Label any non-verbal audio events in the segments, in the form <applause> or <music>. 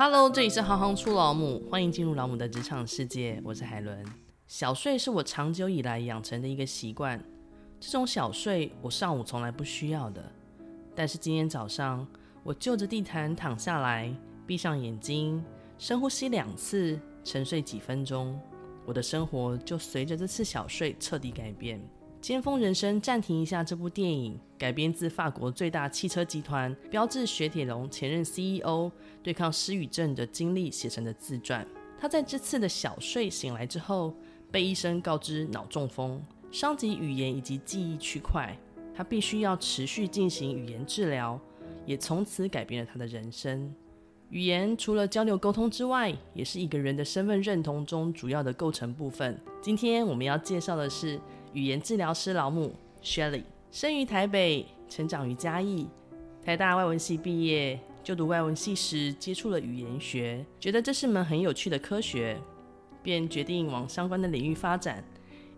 Hello，这里是行行出老母，欢迎进入老母的职场世界。我是海伦。小睡是我长久以来养成的一个习惯。这种小睡，我上午从来不需要的。但是今天早上，我就着地毯躺下来，闭上眼睛，深呼吸两次，沉睡几分钟，我的生活就随着这次小睡彻底改变。尖峰人生暂停一下。这部电影改编自法国最大汽车集团标致雪铁龙前任 CEO 对抗失语症的经历写成的自传。他在这次的小睡醒来之后，被医生告知脑中风，伤及语言以及记忆区块。他必须要持续进行语言治疗，也从此改变了他的人生。语言除了交流沟通之外，也是一个人的身份认同中主要的构成部分。今天我们要介绍的是。语言治疗师老母 Shelly，生于台北，成长于嘉义，台大外文系毕业，就读外文系时接触了语言学，觉得这是门很有趣的科学，便决定往相关的领域发展。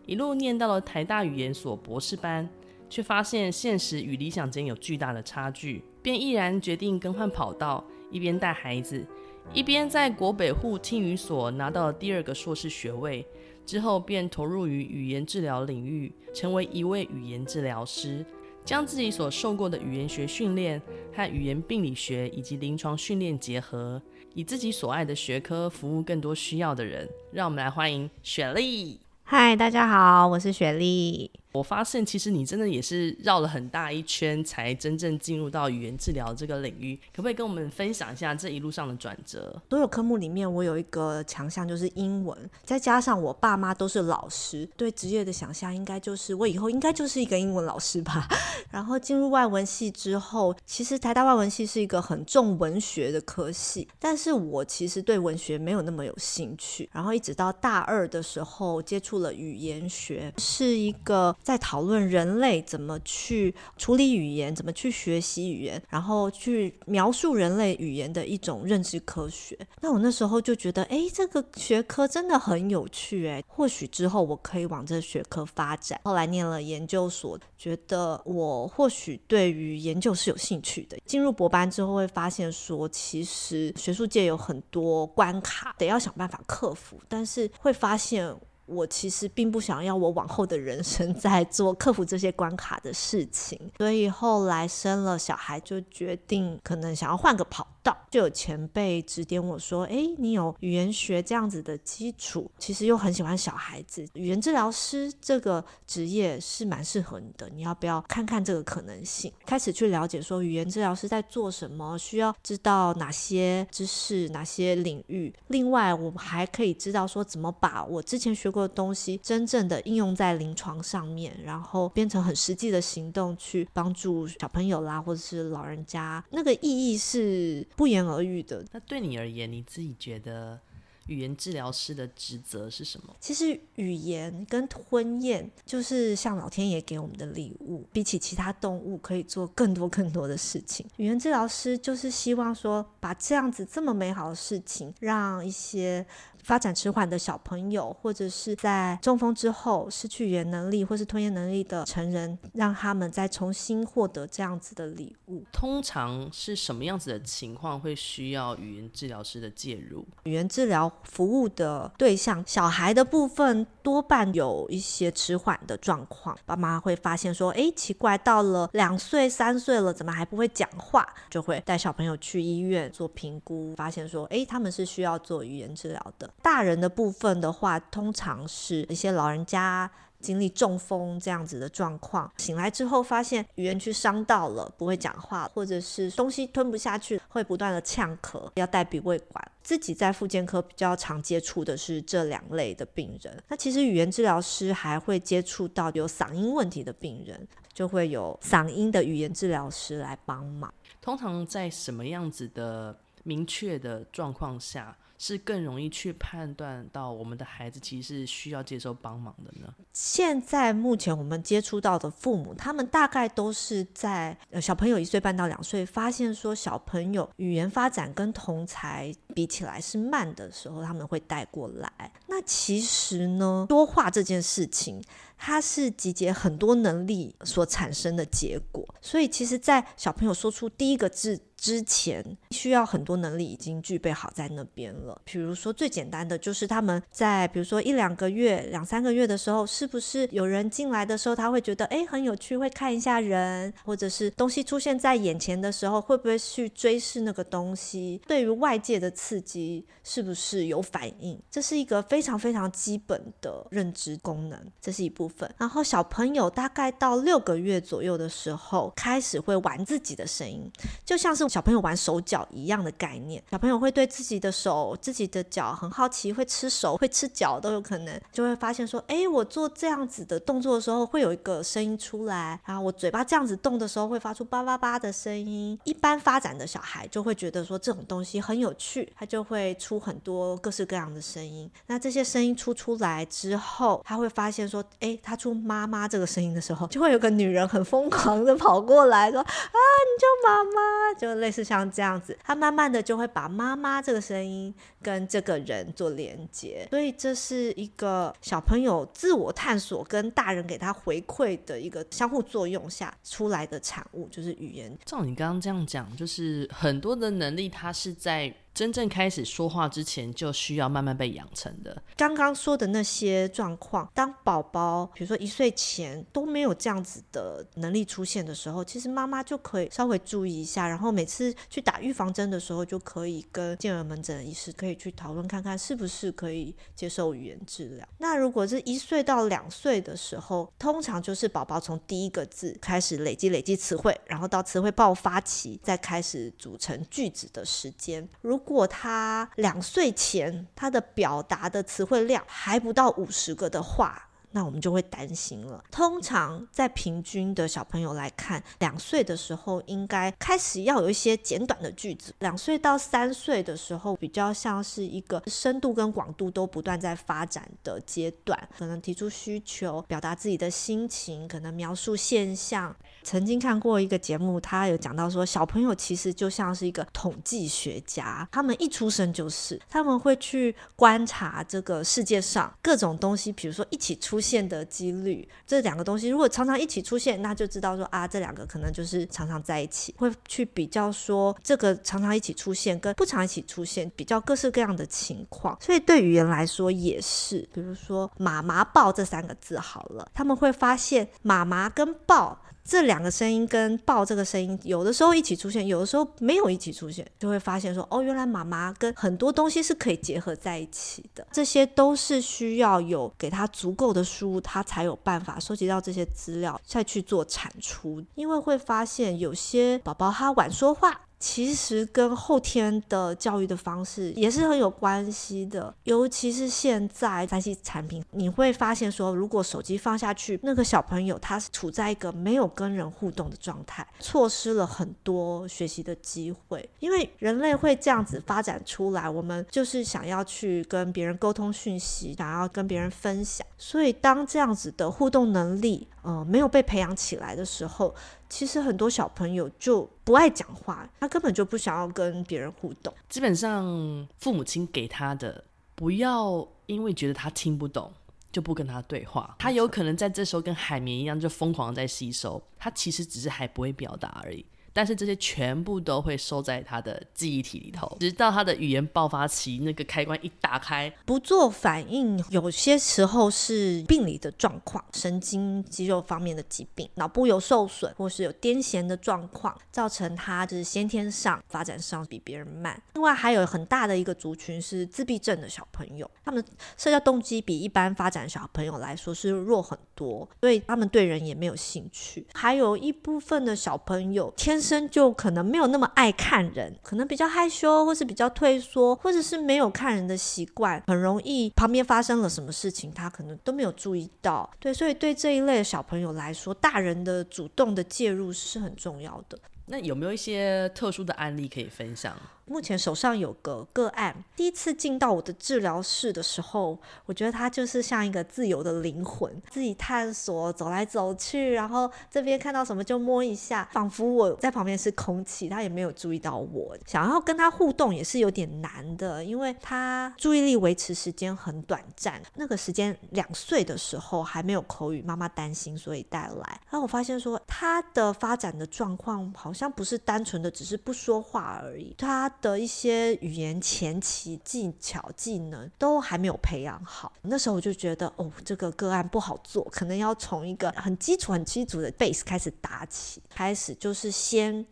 一路念到了台大语言所博士班，却发现现实与理想间有巨大的差距，便毅然决定更换跑道，一边带孩子，一边在国北户听语所拿到了第二个硕士学位。之后便投入于语言治疗领域，成为一位语言治疗师，将自己所受过的语言学训练和语言病理学以及临床训练结合，以自己所爱的学科服务更多需要的人。让我们来欢迎雪莉。嗨，大家好，我是雪莉。我发现，其实你真的也是绕了很大一圈，才真正进入到语言治疗这个领域。可不可以跟我们分享一下这一路上的转折？所有科目里面，我有一个强项就是英文，再加上我爸妈都是老师，对职业的想象应该就是我以后应该就是一个英文老师吧。<laughs> 然后进入外文系之后，其实台大外文系是一个很重文学的科系，但是我其实对文学没有那么有兴趣。然后一直到大二的时候，接触了语言学，是一个。在讨论人类怎么去处理语言，怎么去学习语言，然后去描述人类语言的一种认知科学。那我那时候就觉得，哎，这个学科真的很有趣，哎，或许之后我可以往这学科发展。后来念了研究所，觉得我或许对于研究是有兴趣的。进入博班之后，会发现说，其实学术界有很多关卡，得要想办法克服，但是会发现。我其实并不想要我往后的人生在做克服这些关卡的事情，所以后来生了小孩就决定可能想要换个跑就有前辈指点我说：“哎，你有语言学这样子的基础，其实又很喜欢小孩子，语言治疗师这个职业是蛮适合你的。你要不要看看这个可能性？开始去了解说语言治疗师在做什么，需要知道哪些知识、哪些领域。另外，我还可以知道说怎么把我之前学过的东西真正的应用在临床上面，然后变成很实际的行动去帮助小朋友啦，或者是老人家。那个意义是不言而喻的。那对你而言，你自己觉得语言治疗师的职责是什么？其实语言跟吞咽就是像老天爷给我们的礼物，比起其他动物可以做更多更多的事情。语言治疗师就是希望说，把这样子这么美好的事情，让一些。发展迟缓的小朋友，或者是在中风之后失去语言能力或是吞咽能力的成人，让他们再重新获得这样子的礼物。通常是什么样子的情况会需要语言治疗师的介入？语言治疗服务的对象，小孩的部分多半有一些迟缓的状况，爸妈会发现说：“哎，奇怪，到了两岁、三岁了，怎么还不会讲话？”就会带小朋友去医院做评估，发现说：“哎，他们是需要做语言治疗的。”大人的部分的话，通常是一些老人家经历中风这样子的状况，醒来之后发现语言区伤到了，不会讲话，或者是东西吞不下去，会不断的呛咳，要带鼻胃管。自己在复健科比较常接触的是这两类的病人。那其实语言治疗师还会接触到有嗓音问题的病人，就会有嗓音的语言治疗师来帮忙。通常在什么样子的明确的状况下，是更容易去判断到我们的孩子其实是需要接受帮忙的呢？现在目前我们接触到的父母，他们大概都是在小朋友一岁半到两岁，发现说小朋友语言发展跟同才比起来是慢的时候，他们会带过来。那其实呢，说话这件事情，它是集结很多能力所产生的结果。所以，其实，在小朋友说出第一个字之前，需要很多能力已经具备好在那边了。比如说，最简单的就是他们在比如说一两个月、两三个月的时候，是不是有人进来的时候，他会觉得诶很有趣，会看一下人，或者是东西出现在眼前的时候，会不会去追视那个东西？对于外界的刺激，是不是有反应？这是一个非常非常基本的认知功能，这是一部分。然后小朋友大概到六个月左右的时候，开始会玩自己的声音，就像是。小朋友玩手脚一样的概念，小朋友会对自己的手、自己的脚很好奇，会吃手、会吃脚都有可能，就会发现说，哎，我做这样子的动作的时候会有一个声音出来，然后我嘴巴这样子动的时候会发出叭叭叭的声音。一般发展的小孩就会觉得说这种东西很有趣，他就会出很多各式各样的声音。那这些声音出出来之后，他会发现说，哎，他出妈妈这个声音的时候，就会有个女人很疯狂的跑过来说，啊，你叫妈妈，就。类似像这样子，他慢慢的就会把妈妈这个声音跟这个人做连接，所以这是一个小朋友自我探索跟大人给他回馈的一个相互作用下出来的产物，就是语言。照你刚刚这样讲，就是很多的能力，它是在。真正开始说话之前，就需要慢慢被养成的。刚刚说的那些状况，当宝宝比如说一岁前都没有这样子的能力出现的时候，其实妈妈就可以稍微注意一下，然后每次去打预防针的时候，就可以跟健儿门诊医师可以去讨论看看，是不是可以接受语言治疗。那如果是一岁到两岁的时候，通常就是宝宝从第一个字开始累积累积词汇，然后到词汇爆发期，再开始组成句子的时间。如如果他两岁前他的表达的词汇量还不到五十个的话，那我们就会担心了。通常在平均的小朋友来看，两岁的时候应该开始要有一些简短的句子。两岁到三岁的时候，比较像是一个深度跟广度都不断在发展的阶段，可能提出需求，表达自己的心情，可能描述现象。曾经看过一个节目，他有讲到说，小朋友其实就像是一个统计学家，他们一出生就是，他们会去观察这个世界上各种东西，比如说一起出现的几率，这两个东西如果常常一起出现，那就知道说啊，这两个可能就是常常在一起，会去比较说这个常常一起出现跟不常一起出现，比较各式各样的情况。所以对语言来说也是，比如说妈妈抱这三个字好了，他们会发现妈妈跟抱。这两个声音跟抱这个声音，有的时候一起出现，有的时候没有一起出现，就会发现说，哦，原来妈妈跟很多东西是可以结合在一起的。这些都是需要有给他足够的书，他才有办法收集到这些资料，再去做产出。因为会发现有些宝宝他晚说话。其实跟后天的教育的方式也是很有关系的，尤其是现在 3C 产品，你会发现说，如果手机放下去，那个小朋友他是处在一个没有跟人互动的状态，错失了很多学习的机会。因为人类会这样子发展出来，我们就是想要去跟别人沟通讯息，想要跟别人分享，所以当这样子的互动能力，呃，没有被培养起来的时候，其实很多小朋友就不爱讲话，他根本就不想要跟别人互动。基本上，父母亲给他的，不要因为觉得他听不懂，就不跟他对话。他有可能在这时候跟海绵一样，就疯狂在吸收。他其实只是还不会表达而已。但是这些全部都会收在他的记忆体里头，直到他的语言爆发期，那个开关一打开，不做反应，有些时候是病理的状况，神经肌肉方面的疾病，脑部有受损，或是有癫痫的状况，造成他就是先天上发展上比别人慢。另外还有很大的一个族群是自闭症的小朋友，他们社交动机比一般发展小朋友来说是弱很多，所以他们对人也没有兴趣。还有一部分的小朋友天生就可能没有那么爱看人，可能比较害羞，或是比较退缩，或者是没有看人的习惯，很容易旁边发生了什么事情，他可能都没有注意到。对，所以对这一类的小朋友来说，大人的主动的介入是很重要的。那有没有一些特殊的案例可以分享？目前手上有个个案，第一次进到我的治疗室的时候，我觉得他就是像一个自由的灵魂，自己探索，走来走去，然后这边看到什么就摸一下，仿佛我在旁边是空气，他也没有注意到我。想要跟他互动也是有点难的，因为他注意力维持时间很短暂。那个时间两岁的时候还没有口语，妈妈担心，所以带来。然后我发现说他的发展的状况好像不是单纯的只是不说话而已，他的一些语言前期技巧技能都还没有培养好。那时候我就觉得哦，这个个案不好做，可能要从一个很基础、很基础的 base 开始打起，开始就是先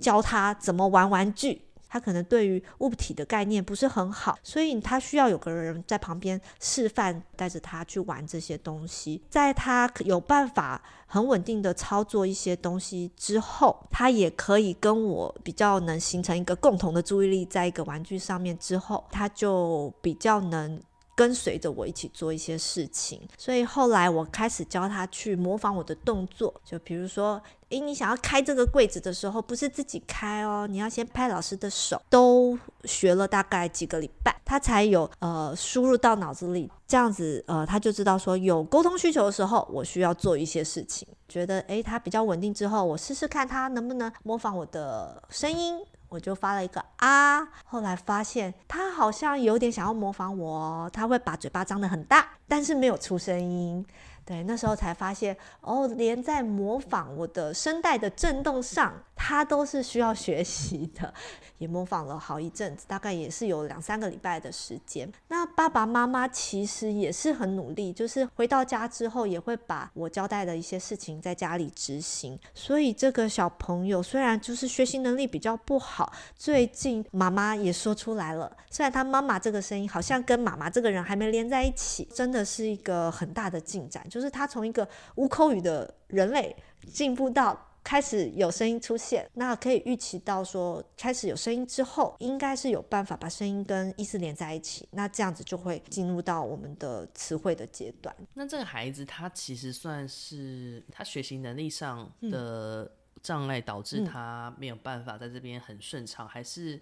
教他怎么玩玩具。他可能对于物体的概念不是很好，所以他需要有个人在旁边示范，带着他去玩这些东西。在他有办法很稳定的操作一些东西之后，他也可以跟我比较能形成一个共同的注意力，在一个玩具上面之后，他就比较能。跟随着我一起做一些事情，所以后来我开始教他去模仿我的动作，就比如说，诶，你想要开这个柜子的时候，不是自己开哦，你要先拍老师的手。都学了大概几个礼拜，他才有呃输入到脑子里，这样子呃他就知道说有沟通需求的时候，我需要做一些事情。觉得诶，他比较稳定之后，我试试看他能不能模仿我的声音。我就发了一个啊，后来发现他好像有点想要模仿我，他会把嘴巴张得很大，但是没有出声音。对，那时候才发现哦，连在模仿我的声带的震动上，他都是需要学习的。<laughs> 也模仿了好一阵子，大概也是有两三个礼拜的时间。那爸爸妈妈其实也是很努力，就是回到家之后也会把我交代的一些事情在家里执行。所以这个小朋友虽然就是学习能力比较不好，最近妈妈也说出来了，虽然他妈妈这个声音好像跟妈妈这个人还没连在一起，真的是一个很大的进展。就是他从一个无口语的人类进步到开始有声音出现，那可以预期到说，开始有声音之后，应该是有办法把声音跟意思连在一起，那这样子就会进入到我们的词汇的阶段。那这个孩子他其实算是他学习能力上的障碍，导致他没有办法在这边很顺畅，还是？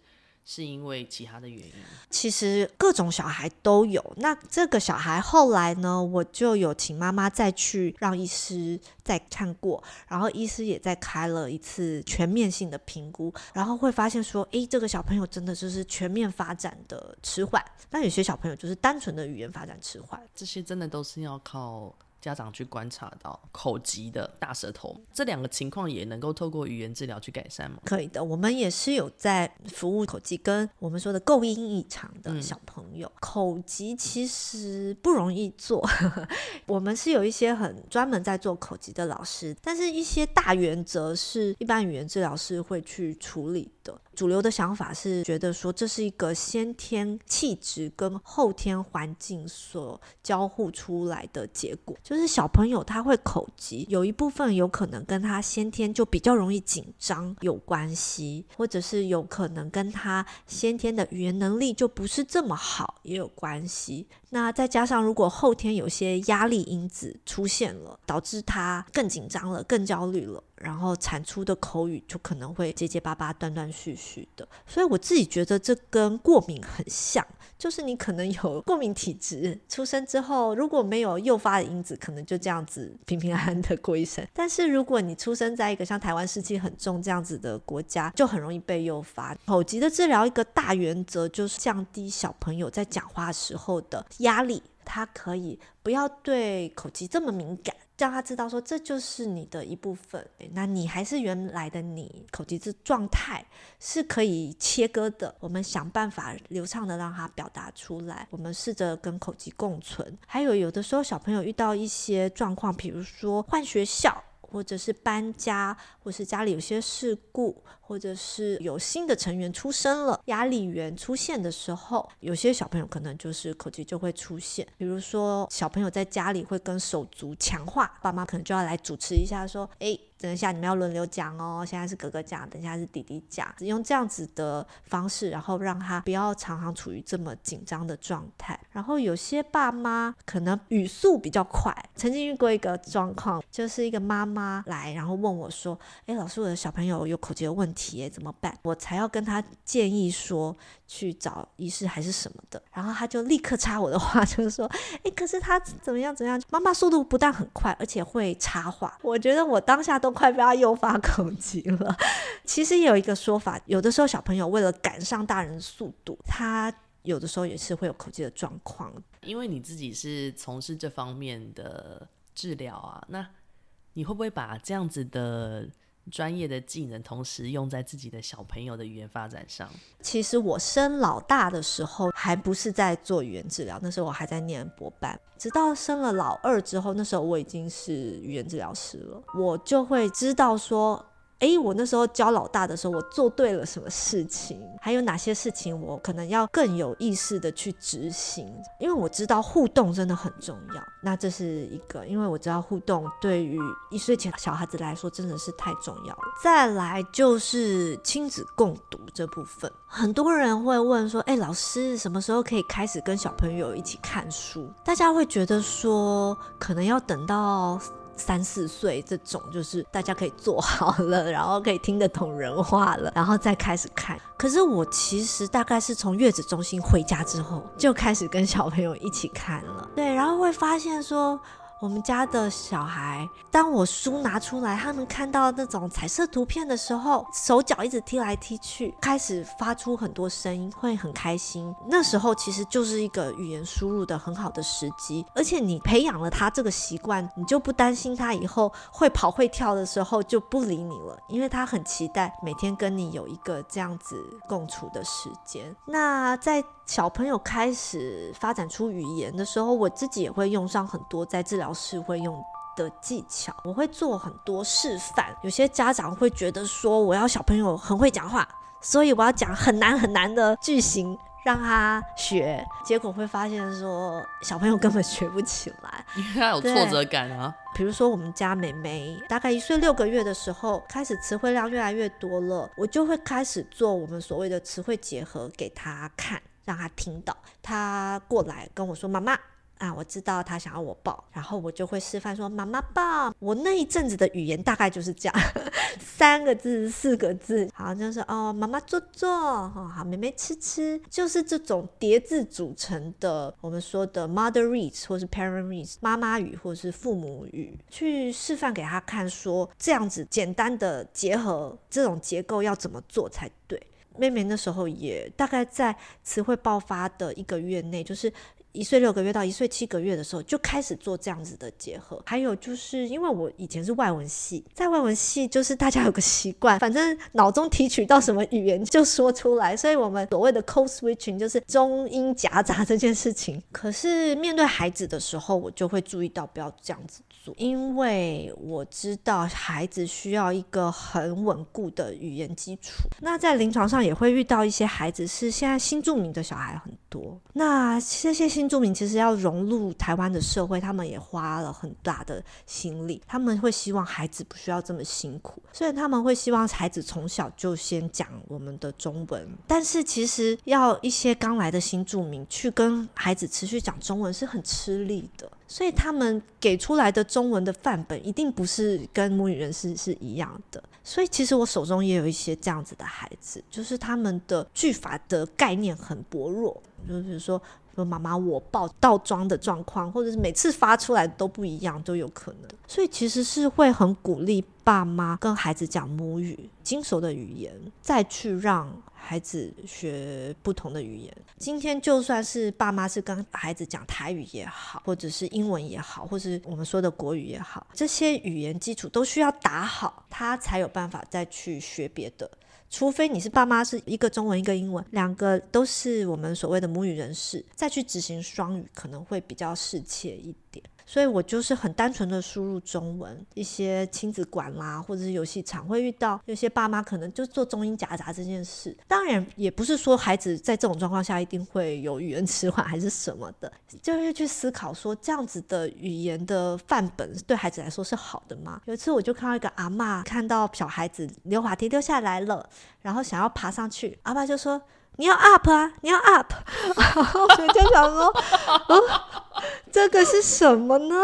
是因为其他的原因，其实各种小孩都有。那这个小孩后来呢，我就有请妈妈再去让医师再看过，然后医师也再开了一次全面性的评估，然后会发现说，诶，这个小朋友真的就是全面发展的迟缓，那有些小朋友就是单纯的语言发展迟缓，这些真的都是要靠。家长去观察到口疾的大舌头，这两个情况也能够透过语言治疗去改善吗？可以的，我们也是有在服务口疾跟我们说的构音异常的小朋友。嗯、口疾其实不容易做，<laughs> 我们是有一些很专门在做口疾的老师，但是一些大原则是一般语言治疗师会去处理主流的想法是觉得说，这是一个先天气质跟后天环境所交互出来的结果，就是小朋友他会口疾，有一部分有可能跟他先天就比较容易紧张有关系，或者是有可能跟他先天的语言能力就不是这么好也有关系。那再加上如果后天有些压力因子出现了，导致他更紧张了、更焦虑了。然后产出的口语就可能会结结巴巴、断断续续的，所以我自己觉得这跟过敏很像，就是你可能有过敏体质，出生之后如果没有诱发的因子，可能就这样子平平安安的过一生。但是如果你出生在一个像台湾湿气很重这样子的国家，就很容易被诱发。口疾的治疗一个大原则就是降低小朋友在讲话时候的压力，他可以不要对口疾这么敏感。让他知道说，这就是你的一部分，那你还是原来的你，口疾这状态是可以切割的。我们想办法流畅的让他表达出来，我们试着跟口疾共存。还有有的时候小朋友遇到一些状况，比如说换学校。或者是搬家，或是家里有些事故，或者是有新的成员出生了，压力源出现的时候，有些小朋友可能就是口疾就会出现。比如说小朋友在家里会跟手足强化，爸妈可能就要来主持一下，说：“诶，等一下你们要轮流讲哦，现在是哥哥讲，等一下是弟弟讲，用这样子的方式，然后让他不要常常处于这么紧张的状态。然后有些爸妈可能语速比较快，曾经遇过一个状况，就是一个妈妈来，然后问我说：“诶，老师，我的小朋友有口疾的问题，怎么办？”我才要跟他建议说去找医师还是什么的，然后他就立刻插我的话，<laughs> 就是说：“诶，可是他怎么样怎么样？妈妈速度不但很快，而且会插话。”我觉得我当下都。快被他诱发口疾了。其实有一个说法，有的时候小朋友为了赶上大人的速度，他有的时候也是会有口疾的状况。因为你自己是从事这方面的治疗啊，那你会不会把这样子的专业的技能，同时用在自己的小朋友的语言发展上？其实我生老大的时候，还不是在做语言治疗，那时候我还在念博班。直到生了老二之后，那时候我已经是语言治疗师了，我就会知道说。哎，我那时候教老大的时候，我做对了什么事情？还有哪些事情我可能要更有意识的去执行？因为我知道互动真的很重要。那这是一个，因为我知道互动对于一岁前小孩子来说真的是太重要了。再来就是亲子共读这部分，很多人会问说：“哎，老师什么时候可以开始跟小朋友一起看书？”大家会觉得说，可能要等到。三四岁这种，就是大家可以做好了，<laughs> 然后可以听得懂人话了，然后再开始看。可是我其实大概是从月子中心回家之后，就开始跟小朋友一起看了。对，然后会发现说。我们家的小孩，当我书拿出来，他们看到那种彩色图片的时候，手脚一直踢来踢去，开始发出很多声音，会很开心。那时候其实就是一个语言输入的很好的时机，而且你培养了他这个习惯，你就不担心他以后会跑会跳的时候就不理你了，因为他很期待每天跟你有一个这样子共处的时间。那在小朋友开始发展出语言的时候，我自己也会用上很多在治疗室会用的技巧，我会做很多示范。有些家长会觉得说，我要小朋友很会讲话，所以我要讲很难很难的句型让他学，结果会发现说，小朋友根本学不起来，<laughs> 因为他有挫折感啊。比如说我们家妹妹大概一岁六个月的时候，开始词汇量越来越多了，我就会开始做我们所谓的词汇结合给他看。让他听到，他过来跟我说：“妈妈啊，我知道他想要我抱。”然后我就会示范说：“妈妈抱。”我那一阵子的语言大概就是这样，<laughs> 三个字、四个字，好，就是哦，妈妈坐坐，哦，好，妹妹吃吃，就是这种叠字组成的，我们说的 mother reads 或是 parent reads 妈妈语或是父母语，去示范给他看，说这样子简单的结合这种结构要怎么做才对。妹妹那时候也大概在词汇爆发的一个月内，就是一岁六个月到一岁七个月的时候，就开始做这样子的结合。还有就是因为我以前是外文系，在外文系就是大家有个习惯，反正脑中提取到什么语言就说出来，所以我们所谓的 code switching 就是中英夹杂这件事情。可是面对孩子的时候，我就会注意到不要这样子做。因为我知道孩子需要一个很稳固的语言基础。那在临床上也会遇到一些孩子是现在新著名的小孩很多。那这些新住民其实要融入台湾的社会，他们也花了很大的心力。他们会希望孩子不需要这么辛苦，虽然他们会希望孩子从小就先讲我们的中文。但是其实要一些刚来的新住民去跟孩子持续讲中文是很吃力的。所以他们给出来的中文的范本一定不是跟母语人士是一样的。所以其实我手中也有一些这样子的孩子，就是他们的句法的概念很薄弱，就比如说妈妈我抱倒装的状况，或者是每次发出来都不一样都有可能。所以其实是会很鼓励爸妈跟孩子讲母语，精熟的语言，再去让。孩子学不同的语言，今天就算是爸妈是跟孩子讲台语也好，或者是英文也好，或是我们说的国语也好，这些语言基础都需要打好，他才有办法再去学别的。除非你是爸妈是一个中文一个英文，两个都是我们所谓的母语人士，再去执行双语可能会比较适切一点。所以我就是很单纯的输入中文，一些亲子馆啦，或者是游戏场会遇到有些爸妈可能就做中英夹杂这件事。当然也不是说孩子在这种状况下一定会有语言迟缓 <laughs> 还是什么的，就会去思考说这样子的语言的范本对孩子来说是好的吗？有一次我就看到一个阿嬷看到小孩子溜滑梯溜下来了，然后想要爬上去，阿嬷就说。你要 up 啊！你要 up，<laughs> 我就想说，哦，这个是什么呢？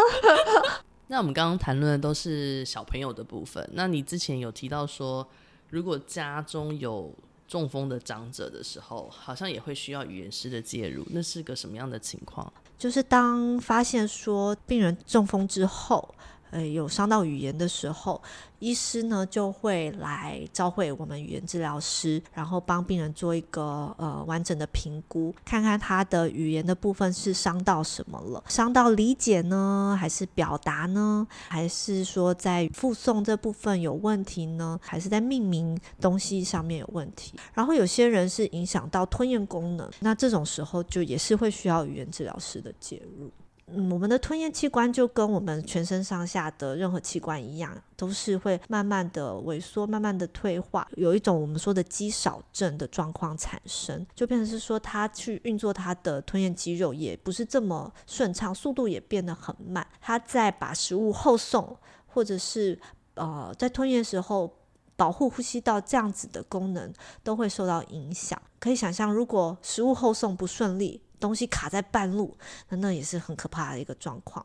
<laughs> 那我们刚刚谈论的都是小朋友的部分。那你之前有提到说，如果家中有中风的长者的时候，好像也会需要语言师的介入。那是个什么样的情况？就是当发现说病人中风之后。呃，有伤到语言的时候，医师呢就会来召会我们语言治疗师，然后帮病人做一个呃完整的评估，看看他的语言的部分是伤到什么了，伤到理解呢，还是表达呢，还是说在复诵这部分有问题呢，还是在命名东西上面有问题？然后有些人是影响到吞咽功能，那这种时候就也是会需要语言治疗师的介入。嗯，我们的吞咽器官就跟我们全身上下的任何器官一样，都是会慢慢的萎缩，慢慢的退化，有一种我们说的肌少症的状况产生，就变成是说他去运作他的吞咽肌肉也不是这么顺畅，速度也变得很慢。他在把食物后送，或者是呃在吞咽时候保护呼吸道这样子的功能都会受到影响。可以想象，如果食物后送不顺利，东西卡在半路，那那也是很可怕的一个状况。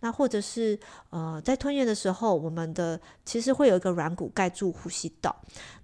那或者是呃，在吞咽的时候，我们的其实会有一个软骨盖住呼吸道。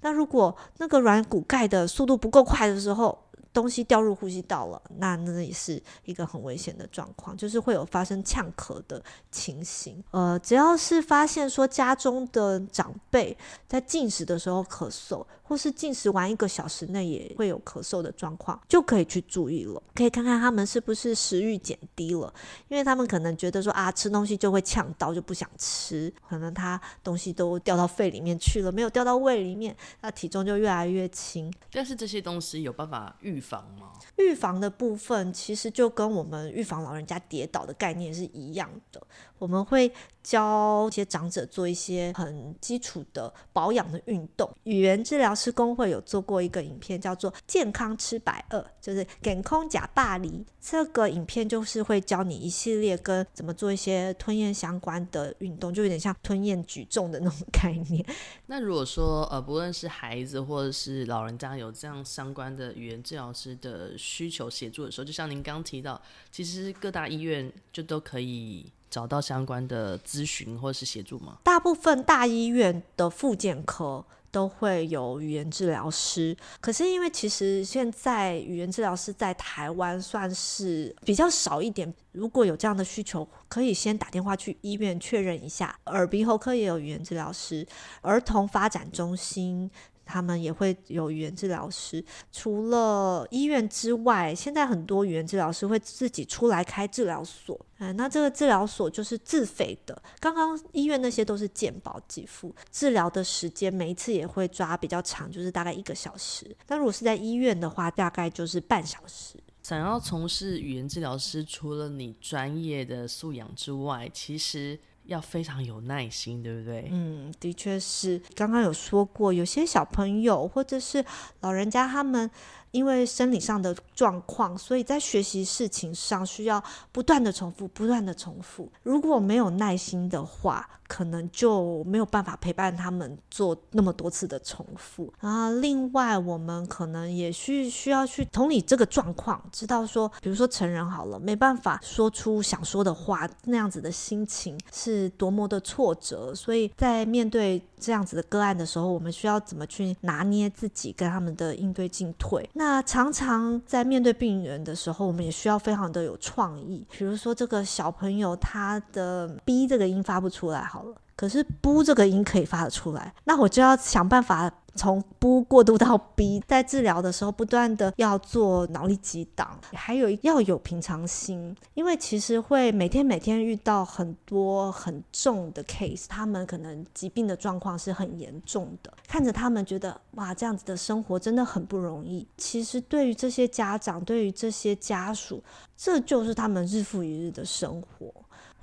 那如果那个软骨盖的速度不够快的时候，东西掉入呼吸道了，那那也是一个很危险的状况，就是会有发生呛咳的情形。呃，只要是发现说家中的长辈在进食的时候咳嗽，或是进食完一个小时内也会有咳嗽的状况，就可以去注意了，可以看看他们是不是食欲减低了，因为他们可能觉得说啊，吃东西就会呛到，就不想吃，可能他东西都掉到肺里面去了，没有掉到胃里面，那体重就越来越轻。但是这些东西有办法预防吗？预防的部分其实就跟我们预防老人家跌倒的概念是一样的。我们会教一些长者做一些很基础的保养的运动。语言治疗师工会有做过一个影片，叫做“健康吃百二”，就是“健康吃百二”。这个影片就是会教你一系列跟怎么做一些吞咽相关的运动，就有点像吞咽举重的那种概念。<laughs> 那如果说呃，不论是孩子或者是老人家有这样相关的语言治疗师的需求协助的时候，就像您刚提到，其实各大医院就都可以。找到相关的咨询或是协助吗？大部分大医院的复健科都会有语言治疗师，可是因为其实现在语言治疗师在台湾算是比较少一点。如果有这样的需求，可以先打电话去医院确认一下。耳鼻喉科也有语言治疗师，儿童发展中心。他们也会有语言治疗师。除了医院之外，现在很多语言治疗师会自己出来开治疗所。嗯，那这个治疗所就是自费的。刚刚医院那些都是健保给付，治疗的时间每一次也会抓比较长，就是大概一个小时。那如果是在医院的话，大概就是半小时。想要从事语言治疗师，除了你专业的素养之外，其实。要非常有耐心，对不对？嗯，的确是。刚刚有说过，有些小朋友或者是老人家，他们。因为生理上的状况，所以在学习事情上需要不断的重复，不断的重复。如果没有耐心的话，可能就没有办法陪伴他们做那么多次的重复。然后，另外我们可能也需需要去同理这个状况，知道说，比如说成人好了，没办法说出想说的话，那样子的心情是多么的挫折。所以在面对这样子的个案的时候，我们需要怎么去拿捏自己跟他们的应对进退？那常常在面对病人的时候，我们也需要非常的有创意。比如说，这个小朋友他的 B 这个音发不出来，好了，可是不这个音可以发得出来，那我就要想办法。从不过渡到 B，在治疗的时候不断的要做脑力激荡，还有要有平常心，因为其实会每天每天遇到很多很重的 case，他们可能疾病的状况是很严重的，看着他们觉得哇，这样子的生活真的很不容易。其实对于这些家长，对于这些家属，这就是他们日复一日的生活。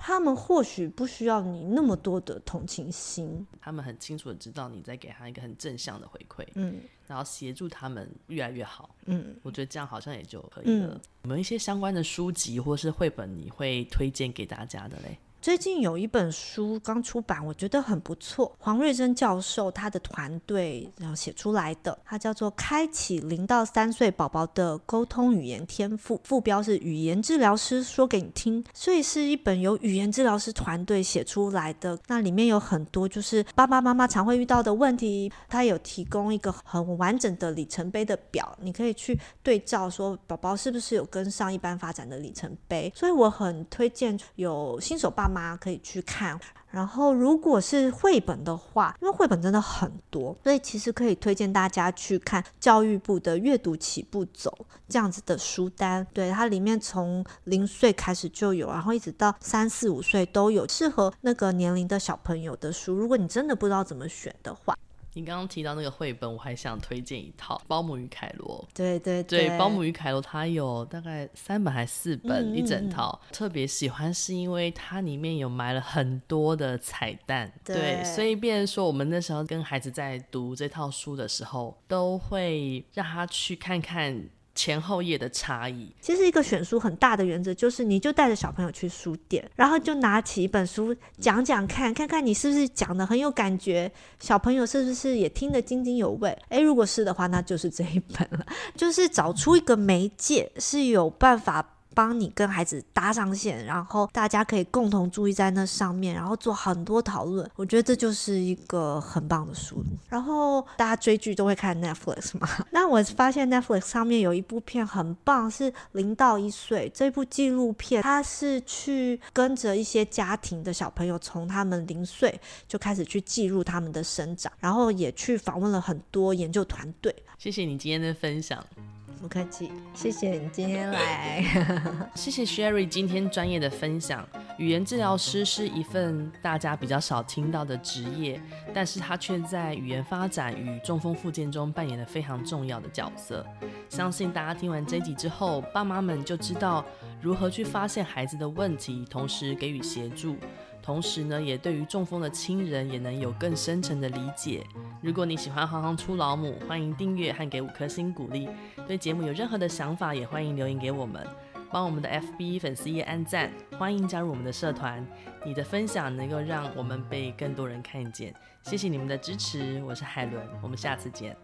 他们或许不需要你那么多的同情心，他们很清楚的知道你在给他一个很正向的回馈，嗯，然后协助他们越来越好，嗯，我觉得这样好像也就可以了。嗯，有没有一些相关的书籍或是绘本你会推荐给大家的嘞？最近有一本书刚出版，我觉得很不错。黄瑞珍教授他的团队然后写出来的，它叫做《开启零到三岁宝宝的沟通语言天赋》，副标是“语言治疗师说给你听”，所以是一本由语言治疗师团队写出来的。那里面有很多就是爸爸妈妈常会遇到的问题，他有提供一个很完整的里程碑的表，你可以去对照说宝宝是不是有跟上一般发展的里程碑。所以我很推荐有新手爸妈。妈可以去看，然后如果是绘本的话，因为绘本真的很多，所以其实可以推荐大家去看教育部的阅读起步走这样子的书单。对，它里面从零岁开始就有，然后一直到三四五岁都有适合那个年龄的小朋友的书。如果你真的不知道怎么选的话。你刚刚提到那个绘本，我还想推荐一套《保姆与凯罗》。对对对，对，《包姆与凯罗》它有大概三本还是四本，嗯、一整套。特别喜欢是因为它里面有埋了很多的彩蛋。对，对，所以变成说我们那时候跟孩子在读这套书的时候，都会让他去看看。前后页的差异，其实一个选书很大的原则就是，你就带着小朋友去书店，然后就拿起一本书讲讲看，看看你是不是讲的很有感觉，小朋友是不是也听得津津有味？诶，如果是的话，那就是这一本了，就是找出一个媒介是有办法。帮你跟孩子搭上线，然后大家可以共同注意在那上面，然后做很多讨论。我觉得这就是一个很棒的书。然后大家追剧都会看 Netflix 嘛？<laughs> 那我发现 Netflix 上面有一部片很棒，是零到一岁这部纪录片，它是去跟着一些家庭的小朋友，从他们零岁就开始去记录他们的生长，然后也去访问了很多研究团队。谢谢你今天的分享。不客气，谢谢你今天来，<laughs> 谢谢 Sherry 今天专业的分享。语言治疗师是一份大家比较少听到的职业，但是他却在语言发展与中风复健中扮演了非常重要的角色。相信大家听完这集之后，爸妈们就知道如何去发现孩子的问题，同时给予协助。同时呢，也对于中风的亲人也能有更深层的理解。如果你喜欢行行出老母，欢迎订阅和给五颗星鼓励。对节目有任何的想法，也欢迎留言给我们，帮我们的 FB 粉丝页按赞，欢迎加入我们的社团。你的分享能够让我们被更多人看见。谢谢你们的支持，我是海伦，我们下次见。